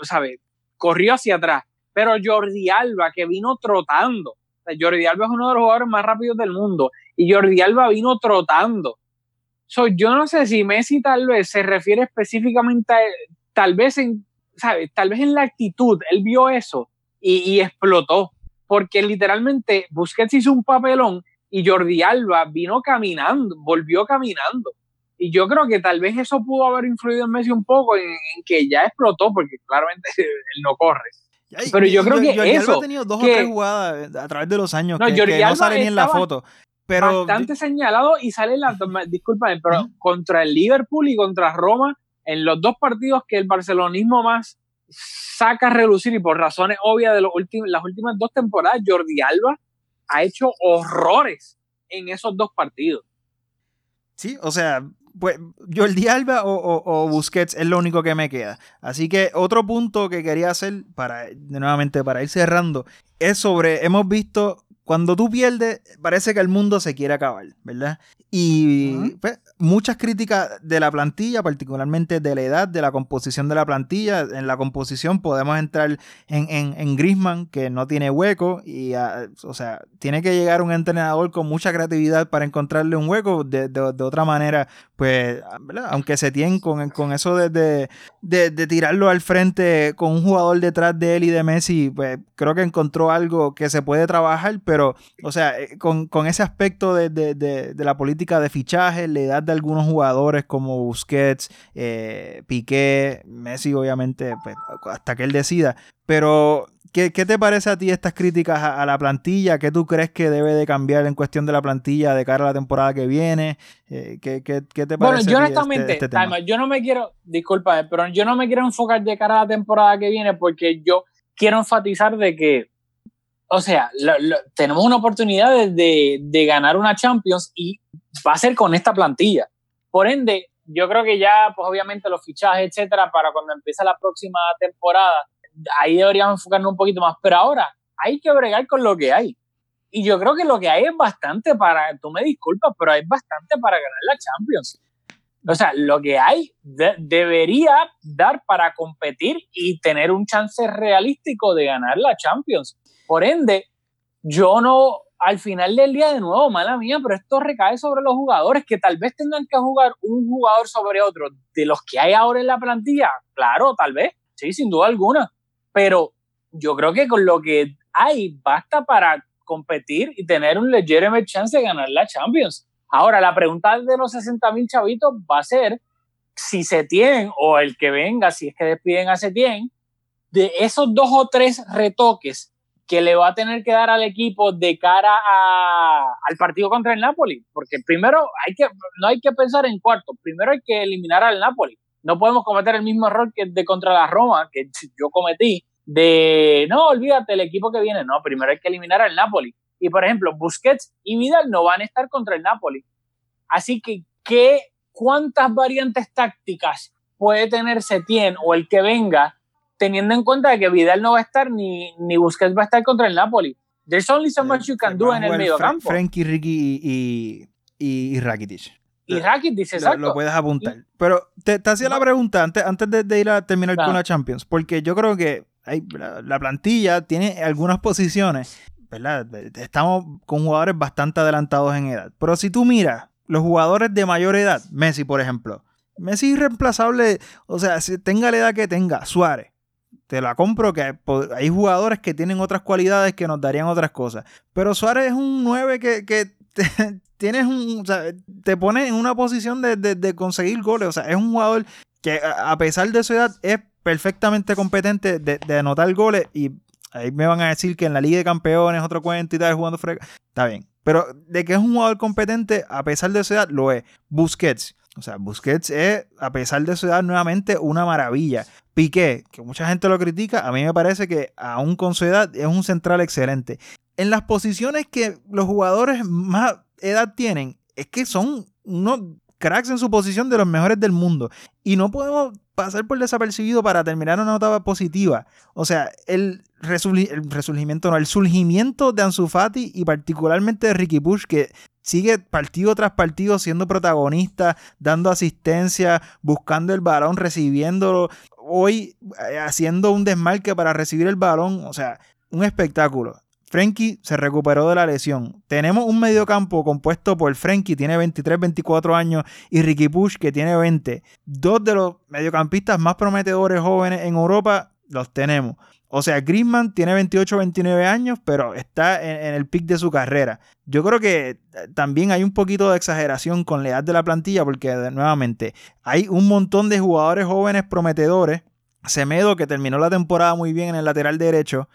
¿sabe? Corrió hacia atrás. Pero Jordi Alba, que vino trotando. Jordi Alba es uno de los jugadores más rápidos del mundo. Y Jordi Alba vino trotando. So, yo no sé si Messi tal vez se refiere específicamente, tal vez en, ¿sabe? Tal vez en la actitud. Él vio eso y, y explotó. Porque literalmente Busquets hizo un papelón y Jordi Alba vino caminando, volvió caminando. Y yo creo que tal vez eso pudo haber influido en Messi un poco en, que ya explotó, porque claramente él no corre. Pero yo creo que Jordi eso. Alba ha tenido dos o tres jugadas a través de los años que, no sale ni en la foto. Pero, bastante señalado y sale la. Discúlpame, pero contra el Liverpool y contra Roma, en los dos partidos que el barcelonismo más saca a relucir y por razones obvias de las últimas dos temporadas, Jordi Alba ha hecho horrores en esos dos partidos. Sí, o sea, pues Jordi Alba o, o, Busquets es lo único que me queda. Así que otro punto que quería hacer para, nuevamente, para ir cerrando, es sobre, hemos visto cuando tú pierdes, parece que el mundo se quiere acabar, ¿verdad? Y pues, muchas críticas de la plantilla, particularmente de la edad, de la composición de la plantilla. En la composición podemos entrar en, en, Grisman, que no tiene hueco, y o sea, tiene que llegar un entrenador con mucha creatividad para encontrarle un hueco. De, otra manera, pues, aunque se tiene con, con eso de, de, tirarlo al frente con un jugador detrás de él y de Messi, pues creo que encontró algo que se puede trabajar, pero o sea, eh, con, ese aspecto de, la política de fichaje, la edad de algunos jugadores como Busquets, eh, Piqué, Messi, obviamente, pues, hasta que él decida. Pero, ¿qué, te parece a ti estas críticas a, la plantilla? ¿Qué tú crees que debe de cambiar en cuestión de la plantilla de cara a la temporada que viene? Eh, ¿qué, te parece? Bueno, yo honestamente, este, este yo no me quiero, disculpa, pero yo no me quiero enfocar de cara a la temporada que viene porque yo quiero enfatizar de que o sea, tenemos una oportunidad de, de, ganar una Champions y va a ser con esta plantilla. Por ende, yo creo que ya, pues obviamente los fichajes, etcétera, para cuando empiece la próxima temporada, ahí deberíamos enfocarnos un poquito más. Pero ahora hay que bregar con lo que hay. Y yo creo que lo que hay es bastante para, tú me disculpas, pero hay bastante para ganar la Champions. O sea, lo que hay debería dar para competir y tener un chance realístico de ganar la Champions. Por ende, yo no, al final del día, de nuevo, mala mía, pero esto recae sobre los jugadores que tal vez tengan que jugar un jugador sobre otro. De los que hay ahora en la plantilla, claro, tal vez, sí, sin duda alguna. Pero yo creo que con lo que hay basta para competir y tener un legitimate chance de ganar la Champions. Ahora, la pregunta de los 60 mil chavitos va a ser si Setien o el que venga, si es que despiden a Setien, de esos dos o tres retoques que le va a tener que dar al equipo de cara al partido contra el Napoli, porque primero hay que, no hay que pensar en cuarto, primero hay que eliminar al Napoli. No podemos cometer el mismo error que de contra la Roma, que yo cometí, de no, olvídate, el equipo que viene, no, primero hay que eliminar al Napoli. Y por ejemplo, Busquets y Vidal no van a estar contra el Napoli. Así que, ¿qué, ¿cuántas variantes tácticas puede tener Setien o el que venga teniendo en cuenta que Vidal no va a estar ni, ni Busquets va a estar contra el Napoli. There's only so much you can do en el medio campo. Frankie, Ricky y, y, y Rakitic. Y Rakitic, exacto. Lo, puedes apuntar. Pero te, te hacía la pregunta antes, antes de, ir a terminar con la Champions, porque yo creo que hay, la, la plantilla tiene algunas posiciones, ¿verdad? Estamos con jugadores bastante adelantados en edad. Pero si tú miras los jugadores de mayor edad, Messi, por ejemplo, Messi es irreemplazable, o sea, si tenga la edad que tenga, Suárez. Te la compro que hay jugadores que tienen otras cualidades que nos darían otras cosas. Pero Suárez es un 9 que, que te, tienes un, o sea, te pone en una posición de, de, conseguir goles. O sea, es un jugador que a pesar de su edad es perfectamente competente de, anotar goles y ahí me van a decir que en la Liga de Campeones otro cuento y tal, jugando frega. Está bien. Pero de que es un jugador competente, a pesar de su edad, lo es. Busquets. O sea, Busquets es, a pesar de su edad, nuevamente una maravilla. Piqué, que mucha gente lo critica, a mí me parece que aún con su edad es un central excelente. En las posiciones que los jugadores más edad tienen, es que son unos cracks en su posición de los mejores del mundo. Y no podemos pasar por desapercibido para terminar una nota positiva. O sea, el, resurgimiento, no, el surgimiento de Ansu Fati y particularmente de Ricky Push, que sigue partido tras partido siendo protagonista, dando asistencia, buscando el balón, recibiéndolo, hoy eh, haciendo un desmarque para recibir el balón, o sea, un espectáculo. Frenkie se recuperó de la lesión. Tenemos un mediocampo compuesto por Frenkie, tiene 23, 24 años, y Ricky Push, que tiene 20. Dos de los mediocampistas más prometedores jóvenes en Europa los tenemos. O sea, Griezmann tiene 28 29 años, pero está en, el pic de su carrera. Yo creo que eh, también hay un poquito de exageración con la edad de la plantilla, porque nuevamente hay un montón de jugadores jóvenes prometedores. Semedo, que terminó la temporada muy bien en el lateral derecho,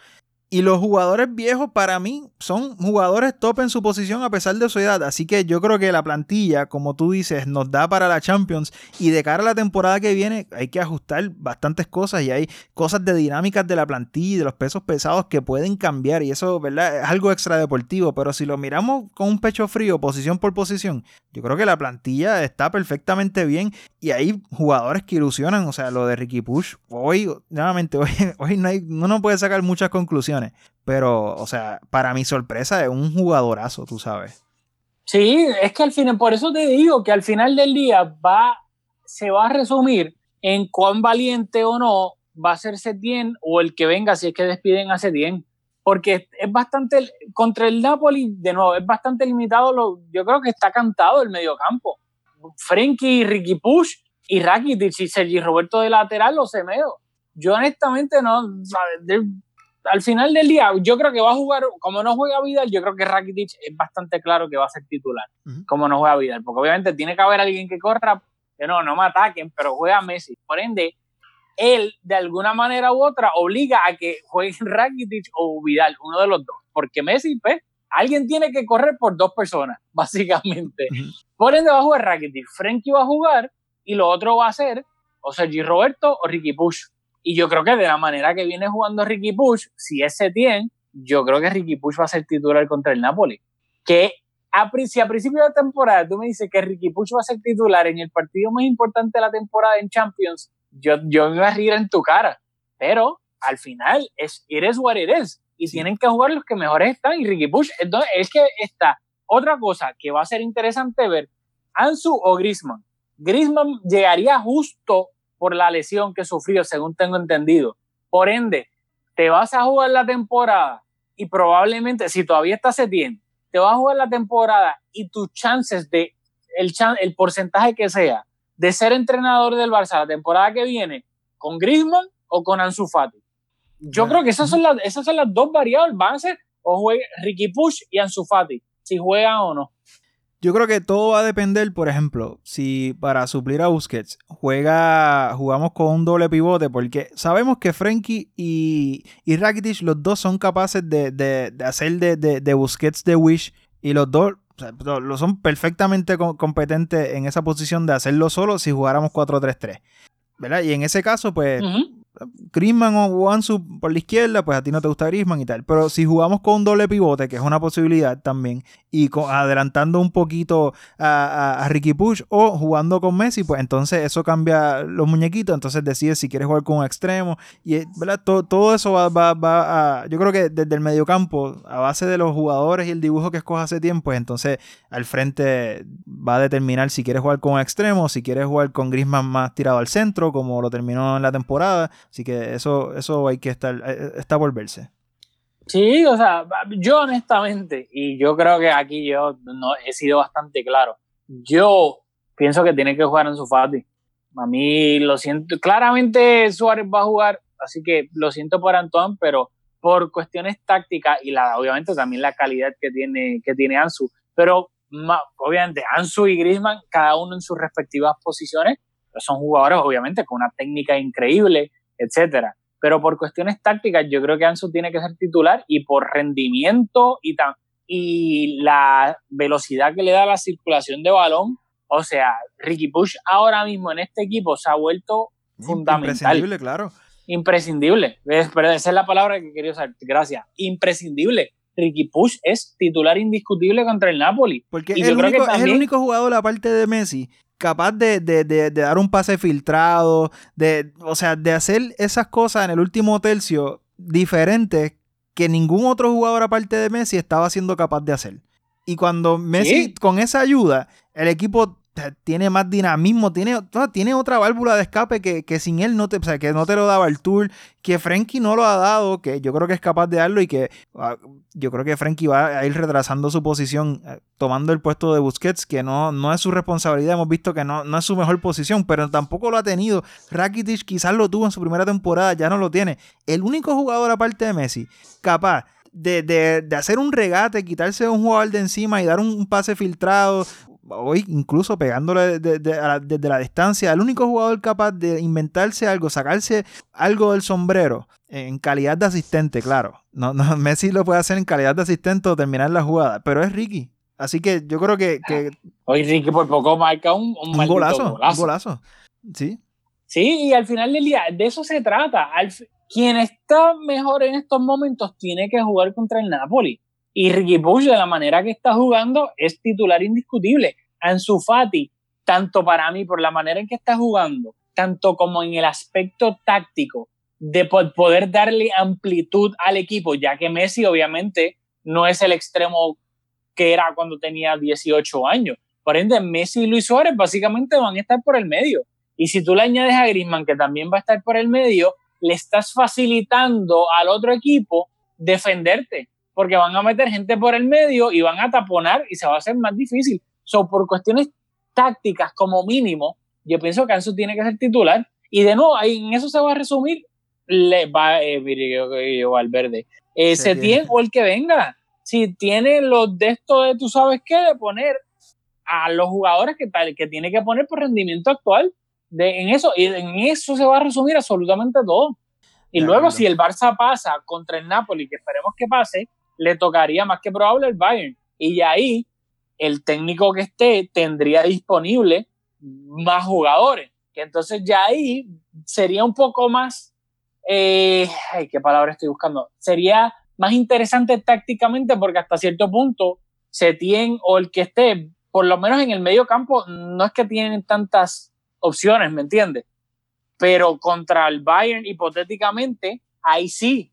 y los jugadores viejos para mí son jugadores top en su posición a pesar de su edad. Así que yo creo que la plantilla, como tú dices, nos da para la Champions. Y de cara a la temporada que viene hay que ajustar bastantes cosas. Y hay cosas de dinámicas de la plantilla y de los pesos pesados que pueden cambiar. Y eso, ¿verdad? Es algo extra deportivo. Pero si lo miramos con un pecho frío, posición por posición, yo creo que la plantilla está perfectamente bien. Y hay jugadores que ilusionan. O sea, lo de Ricky Push. Hoy, nuevamente, hoy, hoy no, hay, no puede sacar muchas conclusiones pero, o sea, para mi sorpresa es un jugadorazo, tú sabes. Sí, es que al final, por eso te digo que al final del día va, se va a resumir en cuán valiente o no va a ser Setien o el que venga si es que despiden a Setien. Porque es bastante, contra el Napoli, de nuevo, es bastante limitado. Lo, yo creo que está cantado el mediocampo. Frenkie, Ricky Push y Rakitic y Sergi Roberto de lateral o Semedo. Yo honestamente no, al final del día, yo creo que va a jugar, como no juega Vidal, yo creo que Rakitic es bastante claro que va a ser titular, como no juega Vidal, porque obviamente tiene que haber alguien que corra, que no, no me ataquen, pero juega Messi. Por ende, él, de alguna manera u otra, obliga a que juegue Rakitic o Vidal, uno de los dos, porque Messi, pues, alguien tiene que correr por dos personas, básicamente. Por ende, va a jugar Rakitic, Frenkie va a jugar, y lo otro va a ser o Sergi Roberto o Ricky Push y yo creo que de la manera que viene jugando Ricky Push, si es Setien, yo creo que Ricky Push va a ser titular contra el Napoli. Que a, si a principio de temporada tú me dices que Ricky Push va a ser titular en el partido más importante de la temporada en Champions, yo, yo me voy a reír en tu cara. Pero al final es eres what it is. Y tienen que jugar los que mejores están. Y Ricky Push, entonces es que está. Otra cosa que va a ser interesante ver, Ansu o Grisman. Grisman llegaría justo por la lesión que sufrió, según tengo entendido. Por ende, te vas a jugar la temporada y probablemente, si todavía estás Setien, te vas a jugar la temporada y tus chances de, el, el porcentaje que sea, de ser entrenador del Barça la temporada que viene, con Griezmann o con Ansu Fati. Yo creo que esas son, las, esas son las dos variables, van a ser o juegue Ricky Push y Ansu Fati, si juegan o no. Yo creo que todo va a depender, por ejemplo, si para suplir a Busquets juega, jugamos con un doble pivote, porque sabemos que Frenkie y, y Rakitic, los dos son capaces de, hacer de, Busquets de Wish, y los dos lo son perfectamente competentes en esa posición de hacerlo solo si jugáramos 4-3-3. ¿Verdad? Y en ese caso, pues, Griezmann o Ansu por la izquierda, pues a ti no te gusta Griezmann y tal. Pero si jugamos con doble pivote, que es una posibilidad también, y adelantando un poquito a, Ricky Push o jugando con Messi, pues entonces eso cambia los muñequitos. Entonces decides si quieres jugar con un extremo. Y. Todo, eso va, va, a. Yo creo que desde el mediocampo, a base de los jugadores y el dibujo que escoja hace tiempo, pues entonces al frente va a determinar si quieres jugar con un extremo, si quieres jugar con Griezmann más tirado al centro, como lo terminó en la temporada Así que eso, eso hay que estar, eh, está por verse. Sí, o sea, yo honestamente, y yo creo que aquí yo no he sido bastante claro, yo pienso que tiene que jugar en su Fati. A mí lo siento, claramente Suárez va a jugar, así que lo siento por Antoine, pero por cuestiones tácticas y la, obviamente también la calidad que tiene, que tiene Ansu, pero obviamente Ansu y Griezmann, cada uno en sus respectivas posiciones, son jugadores obviamente con una técnica increíble, etcétera pero por cuestiones tácticas yo creo que Ansu tiene que ser titular y por rendimiento y, y la velocidad que le da la circulación de balón, o sea, Ricky Push ahora mismo en este equipo se ha vuelto fundamental. Imprescindible, claro. Imprescindible, pero esa es la palabra que quería usar, gracias. Imprescindible. Ricky Push es titular indiscutible contra el Napoli. Porque es el único jugador, aparte de Messi, capaz de, de, de, dar un pase filtrado, de, o sea, de hacer esas cosas en el último tercio diferentes que ningún otro jugador aparte de Messi estaba siendo capaz de hacer. Y cuando Messi, con esa ayuda, el equipo tiene más dinamismo, tiene, tiene otra válvula de escape que, sin él no te, que no te lo daba el tour, que Frankie no lo ha dado, que yo creo que es capaz de darlo y que ah, yo creo que Frankie va a ir retrasando su posición, eh, tomando el puesto de Busquets, que no, no es su responsabilidad, hemos visto que no, no es su mejor posición, pero tampoco lo ha tenido. Rakitic quizás lo tuvo en su primera temporada, ya no lo tiene. El único jugador aparte de Messi, capaz de, hacer un regate, quitarse un jugador de encima y dar un pase filtrado, hoy incluso pegándole desde la distancia, el único jugador capaz de inventarse algo, sacarse algo del sombrero en calidad de asistente, claro. No, no, Messi lo puede hacer en calidad de asistente o terminar la jugada, pero es Ricky. Así que yo creo que. Hoy Ricky por poco marca un, un, golazo, Un golazo. Sí. Sí, y al final del día, de eso se trata. quien está mejor en estos momentos tiene que jugar contra el Napoli. Y Ricky Push, de la manera que está jugando, es titular indiscutible. Ansu Fati, tanto para mí por la manera en que está jugando, tanto como en el aspecto táctico, de poder darle amplitud al equipo, ya que Messi obviamente no es el extremo que era cuando tenía 18 años. Por ende, Messi y Luis Suárez básicamente van a estar por el medio. Y si tú le añades a Griezmann, que también va a estar por el medio, le estás facilitando al otro equipo defenderte porque van a meter gente por el medio y van a taponar y se va a hacer más difícil. So, por cuestiones tácticas, como mínimo, yo pienso que Ansu tiene que ser titular. Y de nuevo, ahí en eso se va a resumir. Le va, eh, mire, yo, yo, al verde. Eh, se tiene o el que venga. Si tiene los de esto de tú sabes qué, de poner a los jugadores que, que tiene que poner por rendimiento actual. De, en, eso, y en eso se va a resumir absolutamente todo. Y luego, si el Barça pasa contra el Napoli, que esperemos que pase, le tocaría más que probable el Bayern. Y ahí el técnico que esté tendría disponible más jugadores. Que entonces ya ahí sería un poco más, eh, ay, ¿qué palabra estoy buscando? Sería más interesante tácticamente porque hasta cierto punto se tiene, o el que esté, por lo menos en el medio campo, no es que tienen tantas opciones, ¿me entiendes? Pero contra el Bayern, hipotéticamente, ahí sí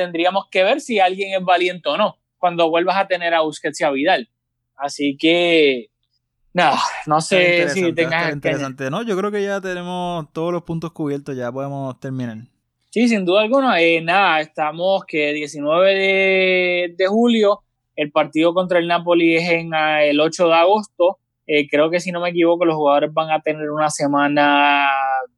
tendríamos que ver si alguien es valiente o no cuando vuelvas a tener a Busquets y a Vidal. Así que, no, no sé si tengas... Interesante, ¿no? Yo creo que ya tenemos todos los puntos cubiertos, ya podemos terminar. Sí, sin duda alguna. Eh, nada, estamos que 19 de, de, julio, el partido contra el Napoli es en ah, el 8 de agosto. Eh, creo que si no me equivoco, los jugadores van a tener una semana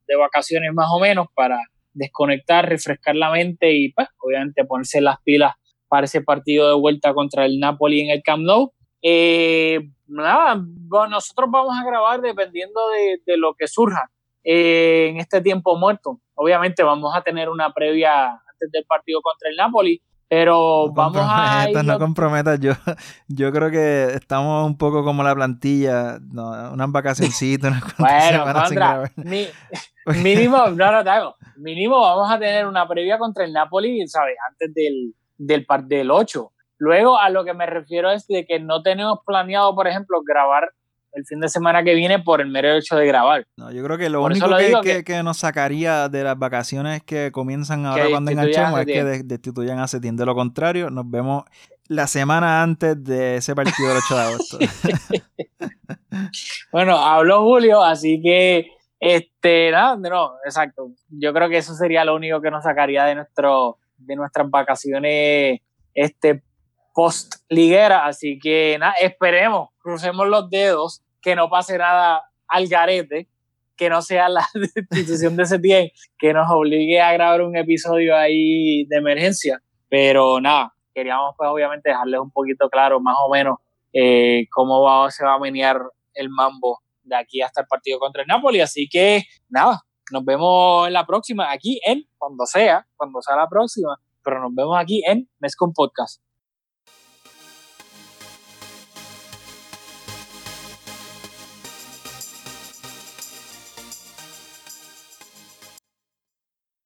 de vacaciones más o menos para desconectar, refrescar la mente y pues obviamente ponerse las pilas para ese partido de vuelta contra el Napoli en el Camp Nou. Eh, nada, nosotros vamos a grabar dependiendo de, lo que surja eh, en este tiempo muerto. Obviamente vamos a tener una previa antes del partido contra el Napoli, pero vamos a... No comprometas, yo, yo creo que estamos un poco como la plantilla, no, unas vacacioncitas, bueno, contra, mínimo, no, no te hago, mínimo vamos a tener una previa contra el Napoli, ¿sabes? Antes del, del, del 8. Luego, a lo que me refiero es de que no tenemos planeado, por ejemplo, grabar el fin de semana que viene por el mero hecho de grabar. No, yo creo que lo único que, que, nos sacaría de las vacaciones que comienzan ahora cuando enganchemos es que destituyan a Setién. De lo contrario, nos vemos la semana antes de ese partido del 8 de agosto. bueno, habló Julio, así que Este, nada, no, exacto. Yo creo que eso sería lo único que nos sacaría de nuestro, de nuestras vacaciones, este, post liguera. Así que nada, esperemos, crucemos los dedos, que no pase nada al garete, que no sea la destitución de Setien, que nos obligue a grabar un episodio ahí de emergencia. Pero nada, queríamos pues obviamente dejarles un poquito claro más o menos eh, cómo se va a menear el mambo de aquí hasta el partido contra el Napoli. Así que nada, nos vemos en la próxima, aquí en, cuando sea, cuando sea la próxima, pero nos vemos aquí en Mescon Podcast.